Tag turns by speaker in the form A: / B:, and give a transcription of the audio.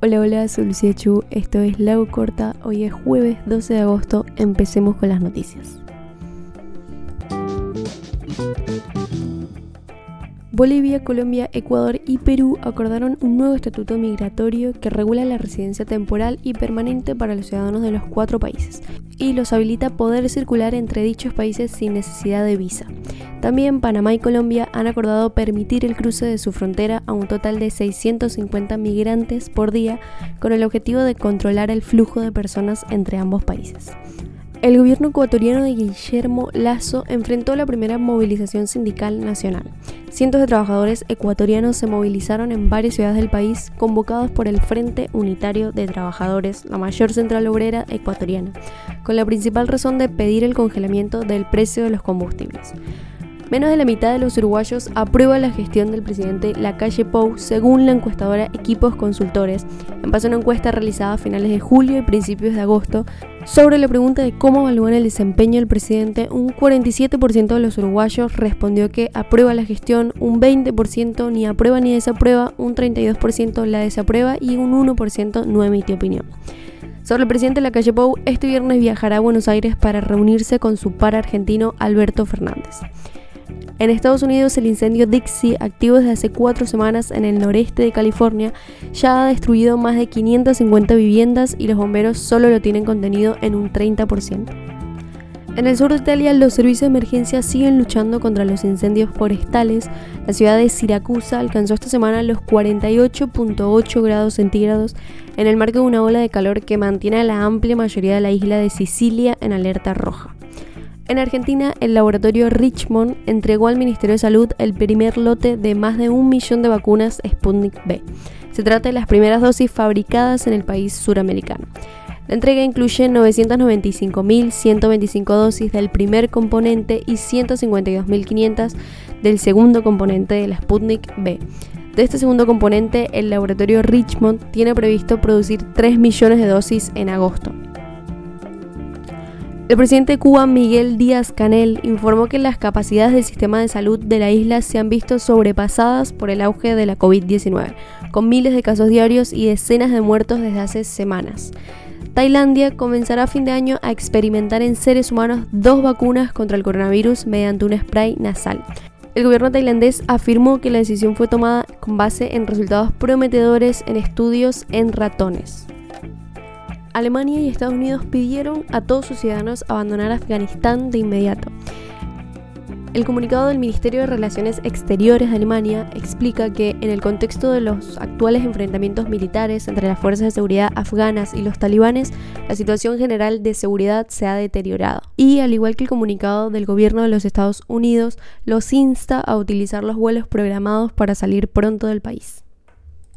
A: Hola, hola, soy Lucía Chu, esto es Lago Corta, hoy es jueves 12 de agosto, empecemos con las noticias. Bolivia, Colombia, Ecuador y Perú acordaron un nuevo estatuto migratorio que regula la residencia temporal y permanente para los ciudadanos de los cuatro países y los habilita poder circular entre dichos países sin necesidad de visa. También Panamá y Colombia han acordado permitir el cruce de su frontera a un total de 650 migrantes por día con el objetivo de controlar el flujo de personas entre ambos países. El gobierno ecuatoriano de Guillermo Lazo enfrentó la primera movilización sindical nacional. Cientos de trabajadores ecuatorianos se movilizaron en varias ciudades del país convocados por el Frente Unitario de Trabajadores, la mayor central obrera ecuatoriana, con la principal razón de pedir el congelamiento del precio de los combustibles. Menos de la mitad de los uruguayos aprueba la gestión del presidente Lacalle Pou, según la encuestadora Equipos Consultores, en base a una encuesta realizada a finales de julio y principios de agosto sobre la pregunta de cómo evalúan el desempeño del presidente. Un 47% de los uruguayos respondió que aprueba la gestión, un 20% ni aprueba ni desaprueba, un 32% la desaprueba y un 1% no emitió opinión. Sobre el presidente Lacalle Pou, este viernes viajará a Buenos Aires para reunirse con su par argentino Alberto Fernández. En Estados Unidos, el incendio Dixie, activo desde hace cuatro semanas en el noreste de California, ya ha destruido más de 550 viviendas y los bomberos solo lo tienen contenido en un 30%. En el sur de Italia, los servicios de emergencia siguen luchando contra los incendios forestales. La ciudad de Siracusa alcanzó esta semana los 48.8 grados centígrados en el marco de una ola de calor que mantiene a la amplia mayoría de la isla de Sicilia en alerta roja. En Argentina, el laboratorio Richmond entregó al Ministerio de Salud el primer lote de más de un millón de vacunas Sputnik B. Se trata de las primeras dosis fabricadas en el país suramericano. La entrega incluye 995.125 dosis del primer componente y 152.500 del segundo componente de la Sputnik B. De este segundo componente, el laboratorio Richmond tiene previsto producir 3 millones de dosis en agosto. El presidente de Cuba, Miguel Díaz Canel, informó que las capacidades del sistema de salud de la isla se han visto sobrepasadas por el auge de la COVID-19, con miles de casos diarios y decenas de muertos desde hace semanas. Tailandia comenzará a fin de año a experimentar en seres humanos dos vacunas contra el coronavirus mediante un spray nasal. El gobierno tailandés afirmó que la decisión fue tomada con base en resultados prometedores en estudios en ratones. Alemania y Estados Unidos pidieron a todos sus ciudadanos abandonar Afganistán de inmediato. El comunicado del Ministerio de Relaciones Exteriores de Alemania explica que en el contexto de los actuales enfrentamientos militares entre las fuerzas de seguridad afganas y los talibanes, la situación general de seguridad se ha deteriorado. Y al igual que el comunicado del gobierno de los Estados Unidos, los insta a utilizar los vuelos programados para salir pronto del país.